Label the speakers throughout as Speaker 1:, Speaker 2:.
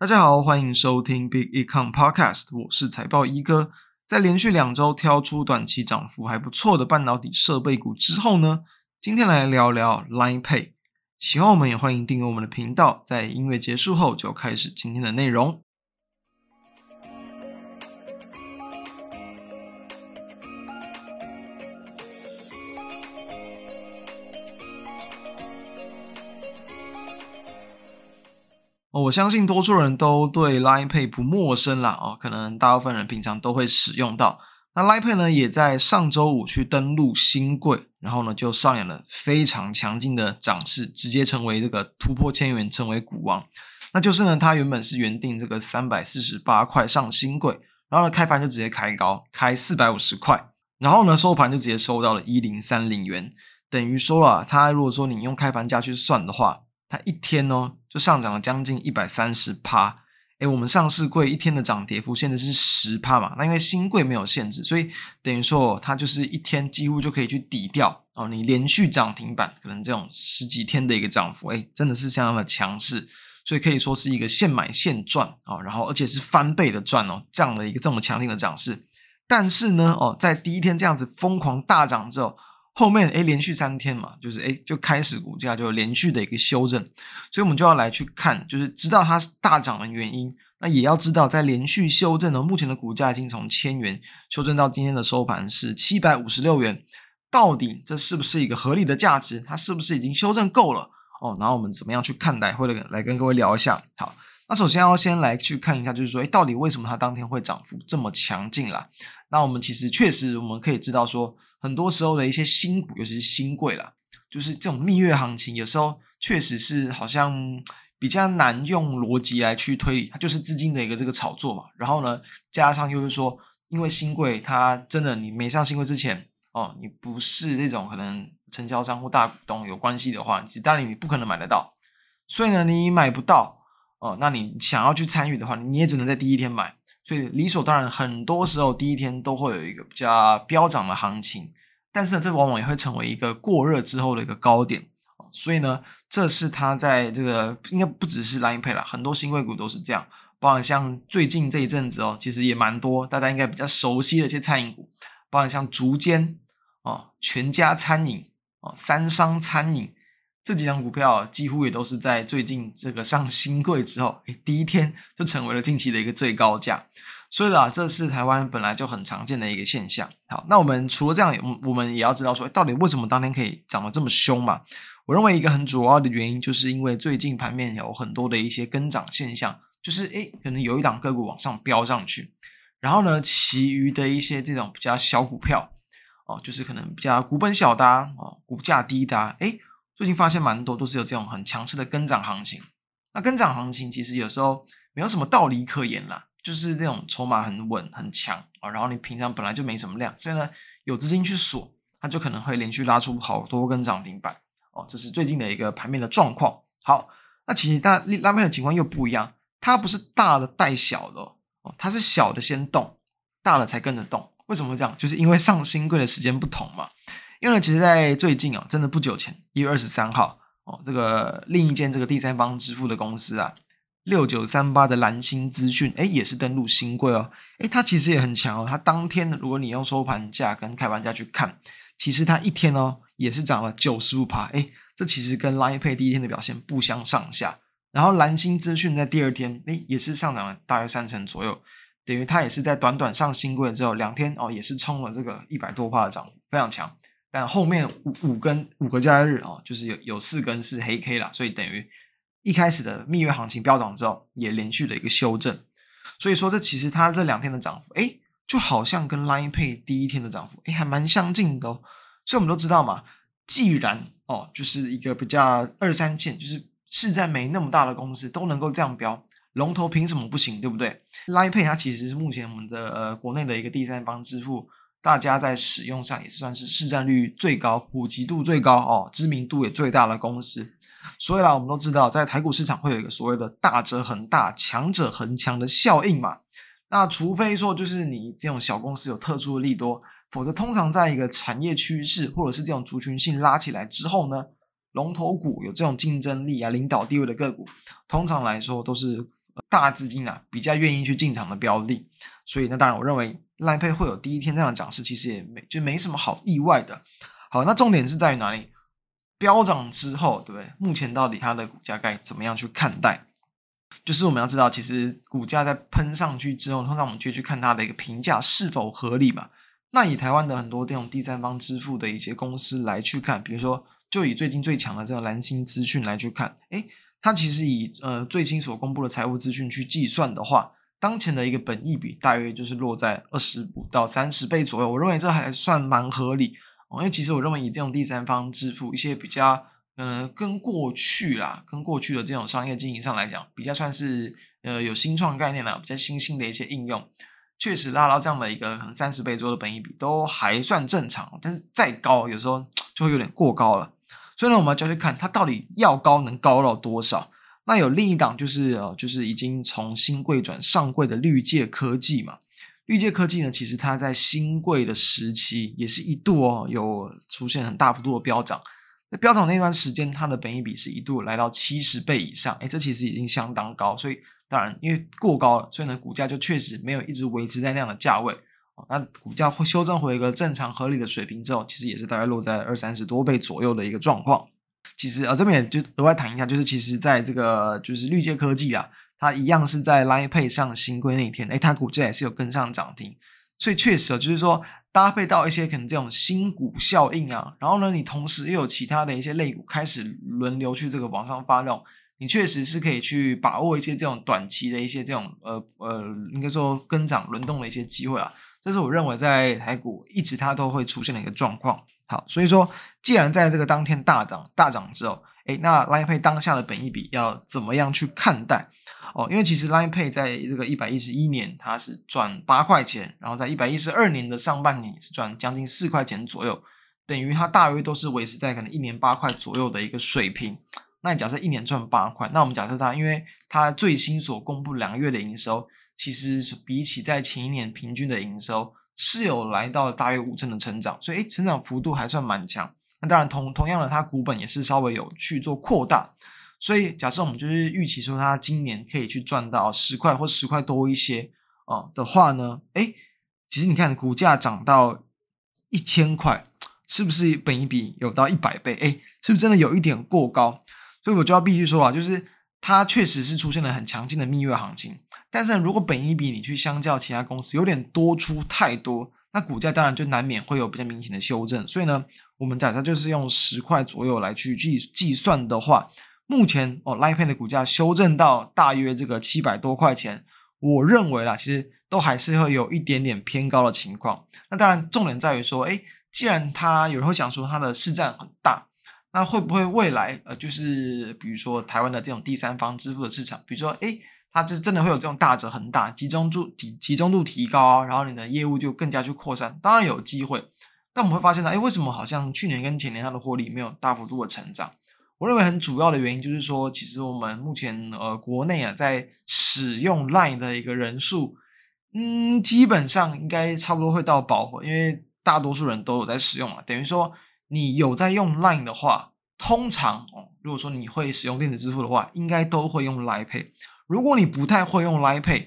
Speaker 1: 大家好，欢迎收听 Big Econ Podcast，我是财报一哥。在连续两周挑出短期涨幅还不错的半导体设备股之后呢，今天来聊聊 Line Pay。喜欢我们也欢迎订阅我们的频道。在音乐结束后，就开始今天的内容。我相信多数人都对 Line Pay 不陌生啦，哦，可能大部分人平常都会使用到。那 Line Pay 呢，也在上周五去登陆新贵，然后呢就上演了非常强劲的涨势，直接成为这个突破千元，成为股王。那就是呢，它原本是原定这个三百四十八块上新贵，然后呢开盘就直接开高，开四百五十块，然后呢收盘就直接收到了一零三零元，等于说啊，它如果说你用开盘价去算的话。它一天呢就上涨了将近一百三十趴，诶，我们上市柜一天的涨跌幅现在是十趴嘛？那因为新贵没有限制，所以等于说它就是一天几乎就可以去抵掉哦，你连续涨停板可能这种十几天的一个涨幅，诶，真的是相当的强势，所以可以说是一个现买现赚哦，然后而且是翻倍的赚哦，这样的一个这么强劲的涨势。但是呢，哦，在第一天这样子疯狂大涨之后。后面诶，连续三天嘛，就是诶，就开始股价就连续的一个修正，所以我们就要来去看，就是知道它是大涨的原因，那也要知道在连续修正呢，目前的股价已经从千元修正到今天的收盘是七百五十六元，到底这是不是一个合理的价值？它是不是已经修正够了？哦，然后我们怎么样去看待？或者来跟各位聊一下。好，那首先要先来去看一下，就是说，诶，到底为什么它当天会涨幅这么强劲啦？那我们其实确实我们可以知道说，很多时候的一些新股，尤其是新贵啦，就是这种蜜月行情，有时候确实是好像比较难用逻辑来去推理，它就是资金的一个这个炒作嘛。然后呢，加上就是说，因为新贵它真的你没上新贵之前哦，你不是这种可能承销商或大股东有关系的话，其实当然你不可能买得到。所以呢，你买不到哦，那你想要去参与的话，你也只能在第一天买。所以理所当然，很多时候第一天都会有一个比较飙涨的行情，但是呢，这往往也会成为一个过热之后的一个高点。所以呢，这是它在这个应该不只是 Line Pay 啦，很多新贵股都是这样。包含像最近这一阵子哦，其实也蛮多大家应该比较熟悉的一些餐饮股，包含像竹间哦、全家餐饮哦、三商餐饮。这几张股票几乎也都是在最近这个上新柜之后，诶，第一天 就成为了近期的一个最高价。所以啦，这是台湾本来就很常见的一个现象。好，那我们除了这样，我们也要知道说，到底为什么当天可以涨得这么凶嘛？我认为一个很主要的原因，就是因为最近盘面有很多的一些跟涨现象，就是诶，可能有一档个股往上飙上去，然后呢，其余的一些这种比较小股票，哦，就是可能比较股本小的哦，股价低的，诶。最近发现蛮多都是有这种很强势的跟涨行情，那跟涨行情其实有时候没有什么道理可言啦，就是这种筹码很稳很强啊，然后你平常本来就没什么量，所以呢有资金去锁，它就可能会连续拉出好多根涨停板哦，这是最近的一个盘面的状况。好，那其实大拉盘的情况又不一样，它不是大的带小的哦，它是小的先动，大的才跟着动。为什么会这样？就是因为上新贵的时间不同嘛。因为其实，在最近哦，真的不久前，一月二十三号哦，这个另一间这个第三方支付的公司啊，六九三八的蓝星资讯，诶，也是登陆新贵哦，诶，它其实也很强哦，它当天如果你用收盘价跟开盘价去看，其实它一天哦也是涨了九十五趴，诶，这其实跟 Line Pay 第一天的表现不相上下。然后蓝星资讯在第二天，诶，也是上涨了大约三成左右，等于它也是在短短上兴柜之后两天哦，也是冲了这个一百多趴的涨幅，非常强。但后面五五根五个交易日哦，就是有有四根是黑 K 啦，所以等于一开始的蜜月行情飙涨之后，也连续的一个修正。所以说，这其实它这两天的涨幅，诶，就好像跟 Line Pay 第一天的涨幅，诶，还蛮相近的哦。所以我们都知道嘛，既然哦，就是一个比较二三线，就是市占没那么大的公司都能够这样飙，龙头凭什么不行？对不对？Line Pay 它其实是目前我们的呃国内的一个第三方支付。大家在使用上也算是市占率最高、普及度最高哦，知名度也最大的公司。所以啦，我们都知道，在台股市场会有一个所谓的大者恒大、强者恒强的效应嘛。那除非说就是你这种小公司有特殊的利多，否则通常在一个产业趋势或者是这种族群性拉起来之后呢，龙头股有这种竞争力啊、领导地位的个股，通常来说都是大资金啊比较愿意去进场的标的，所以那当然我认为 Line Pay 会有第一天这样的涨势，其实也没就没什么好意外的。好，那重点是在于哪里？飙涨之后，对不对？目前到底它的股价该怎么样去看待？就是我们要知道，其实股价在喷上去之后，通常我们就去看它的一个评价是否合理嘛。那以台湾的很多这种第三方支付的一些公司来去看，比如说，就以最近最强的这个蓝星资讯来去看，诶，它其实以呃最新所公布的财务资讯去计算的话，当前的一个本益比大约就是落在二十五到三十倍左右。我认为这还算蛮合理，因为其实我认为以这种第三方支付一些比较。嗯、跟过去啦，跟过去的这种商业经营上来讲，比较算是呃有新创概念啦，比较新兴的一些应用，确实拉到这样的一个可能三十倍左右的本益比都还算正常，但是再高有时候就会有点过高了。所以呢，我们就要去看它到底要高能高到多少。那有另一档就是呃，就是已经从新贵转上柜的绿界科技嘛。绿界科技呢，其实它在新贵的时期也是一度哦有出现很大幅度的飙涨。在飙涨那段时间，它的本益比是一度来到七十倍以上，诶，这其实已经相当高，所以当然因为过高了，所以呢股价就确实没有一直维持在那样的价位。那股价会修正回一个正常合理的水平之后，其实也是大概落在二三十多倍左右的一个状况。其实啊，这边也就额外谈一下，就是其实在这个就是绿界科技啊，它一样是在 Line Pay 上新规那一天，诶，它股价也是有跟上涨停，所以确实啊就是说。搭配到一些可能这种新股效应啊，然后呢，你同时又有其他的一些类股开始轮流去这个往上发动，你确实是可以去把握一些这种短期的一些这种呃呃，应该说跟涨轮动的一些机会啊。这是我认为在台股一直它都会出现的一个状况。好，所以说既然在这个当天大涨大涨之后，诶，那 Line Pay 当下的本益比要怎么样去看待？哦，因为其实 Line Pay 在这个一百一十一年它是赚八块钱，然后在一百一十二年的上半年是赚将近四块钱左右，等于它大约都是维持在可能一年八块左右的一个水平。那你假设一年赚八块，那我们假设它，因为它最新所公布两个月的营收，其实比起在前一年平均的营收是有来到大约五成的成长，所以诶成长幅度还算蛮强。那当然同同样的，它股本也是稍微有去做扩大。所以，假设我们就是预期说，它今年可以去赚到十块或十块多一些哦的话呢，诶，其实你看股价涨到一千块，是不是本一比有到一百倍？诶，是不是真的有一点过高？所以我就要必须说啊，就是它确实是出现了很强劲的蜜月行情。但是，如果本一比你去相较其他公司有点多出太多，那股价当然就难免会有比较明显的修正。所以呢，我们假设就是用十块左右来去计计算的话。目前哦，Line Pay 的股价修正到大约这个七百多块钱，我认为啦，其实都还是会有一点点偏高的情况。那当然，重点在于说，诶，既然它有人会讲说它的市占很大，那会不会未来呃，就是比如说台湾的这种第三方支付的市场，比如说，诶，它就是真的会有这种大者恒大，集中度集集中度提高，然后你的业务就更加去扩散，当然有机会。但我们会发现呢，诶，为什么好像去年跟前年它的获利没有大幅度的成长？我认为很主要的原因就是说，其实我们目前呃国内啊在使用 Line 的一个人数，嗯，基本上应该差不多会到饱和，因为大多数人都有在使用嘛。等于说你有在用 Line 的话，通常哦，如果说你会使用电子支付的话，应该都会用 Line Pay。如果你不太会用 Line Pay，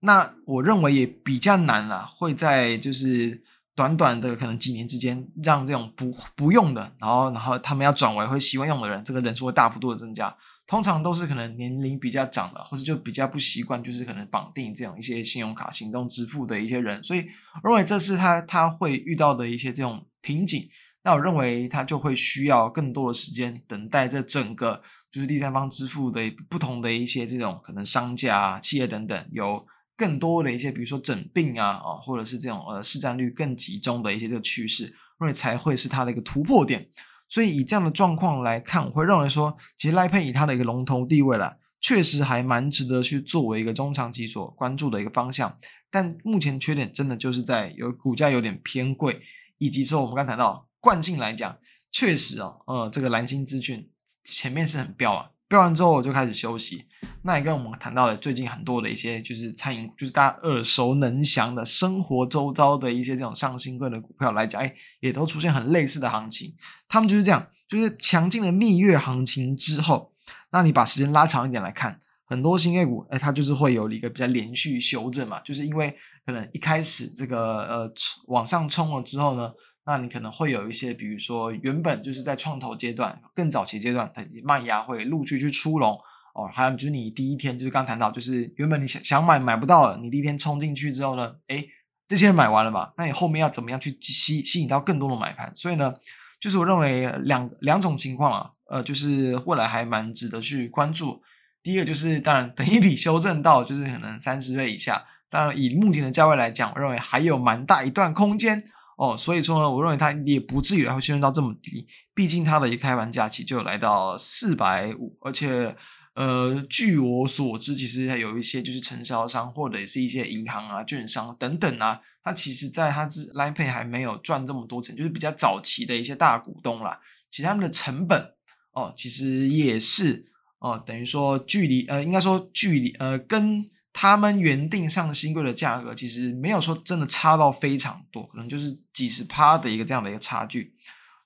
Speaker 1: 那我认为也比较难啦，会在就是。短短的可能几年之间，让这种不不用的，然后然后他们要转为会习惯用的人，这个人数会大幅度的增加。通常都是可能年龄比较长的，或者就比较不习惯，就是可能绑定这种一些信用卡行动支付的一些人。所以我认为这是他他会遇到的一些这种瓶颈。那我认为它就会需要更多的时间等待这整个就是第三方支付的不同的一些这种可能商家啊、企业等等有。更多的一些，比如说整并啊，啊，或者是这种呃市占率更集中的一些这个趋势，认为才会是它的一个突破点。所以以这样的状况来看，我会认为说，其实赖佩以它的一个龙头地位啦，确实还蛮值得去作为一个中长期所关注的一个方向。但目前缺点真的就是在有股价有点偏贵，以及说我们刚谈到惯性来讲，确实哦，呃，这个蓝星资讯前面是很飙啊。飙完之后我就开始休息，那也跟我们谈到了最近很多的一些就是餐饮，就是大家耳熟能详的生活周遭的一些这种上新贵的股票来讲，哎，也都出现很类似的行情。他们就是这样，就是强劲的蜜月行情之后，那你把时间拉长一点来看，很多新贵股，哎，它就是会有一个比较连续修正嘛，就是因为可能一开始这个呃往上冲了之后呢，那你可能会有一些，比如说原本就是在创投阶段、更早期阶段，它卖压会陆续去出笼哦，还有就是你第一天就是刚谈到，就是原本你想想买买不到了，你第一天冲进去之后呢，哎，这些人买完了嘛，那你后面要怎么样去吸吸引到更多的买盘？所以呢，就是我认为两两种情况啊，呃，就是未来还蛮值得去关注。第一个就是，当然，等一笔修正到就是可能三十倍以下。当然，以目前的价位来讲，我认为还有蛮大一段空间哦。所以说呢，我认为它也不至于会修正到这么低。毕竟它的一个开盘价其实就来到四百五，而且呃，据我所知，其实还有一些就是承销商或者是一些银行啊、券商等等啊，它其实在它是 Line Pay 还没有赚这么多钱，就是比较早期的一些大股东啦。其实他们的成本哦，其实也是。哦，等于说距离呃，应该说距离呃，跟他们原定上新贵的价格，其实没有说真的差到非常多，可能就是几十趴的一个这样的一个差距。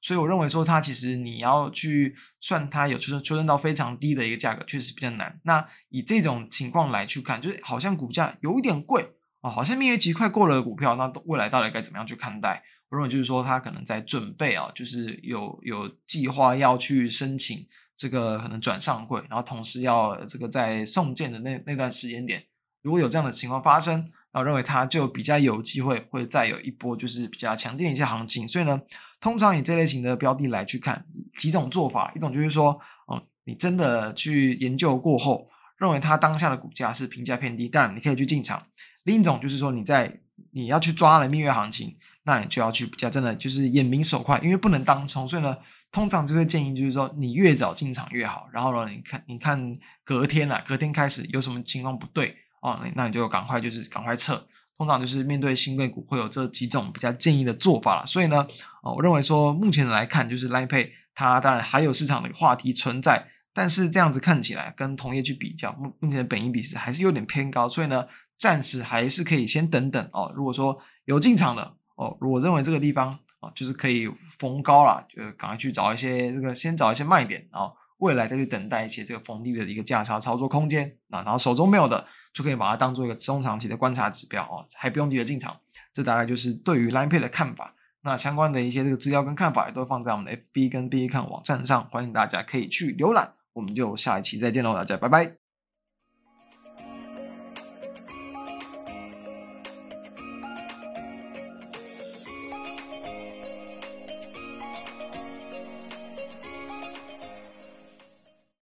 Speaker 1: 所以我认为说它其实你要去算它有就是出生到非常低的一个价格，确实比较难。那以这种情况来去看，就是好像股价有一点贵哦，好像蜜月期快过了的股票，那未来到底该怎么样去看待？我认为就是说它可能在准备啊，就是有有计划要去申请。这个可能转上柜，然后同时要这个在送件的那那段时间点，如果有这样的情况发生，那我认为它就比较有机会会再有一波就是比较强劲的一些行情。所以呢，通常以这类型的标的来去看几种做法，一种就是说，哦，你真的去研究过后，认为它当下的股价是评价偏低，但你可以去进场；另一种就是说，你在你要去抓了蜜月行情，那你就要去比较真的就是眼明手快，因为不能当冲，所以呢。通常就会建议，就是说你越早进场越好。然后呢，你看，你看隔天啊，隔天开始有什么情况不对哦，那你就赶快就是赶快撤。通常就是面对新贵股会有这几种比较建议的做法了。所以呢，哦，我认为说目前来看，就是 Line Pay 它当然还有市场的话题存在，但是这样子看起来跟同业去比较，目目前的本益比是还是有点偏高，所以呢，暂时还是可以先等等哦。如果说有进场的哦，如果认为这个地方。啊，就是可以逢高啦，就赶快去找一些这个，先找一些卖点，然后未来再去等待一些这个逢低的一个价差操作空间。啊然后手中没有的，就可以把它当做一个中长期的观察指标哦，还不用急着进场。这大概就是对于 Line Pay 的看法。那相关的一些这个资料跟看法也都放在我们的 FB 跟 B 看网站上，欢迎大家可以去浏览。我们就下一期再见喽，大家拜拜。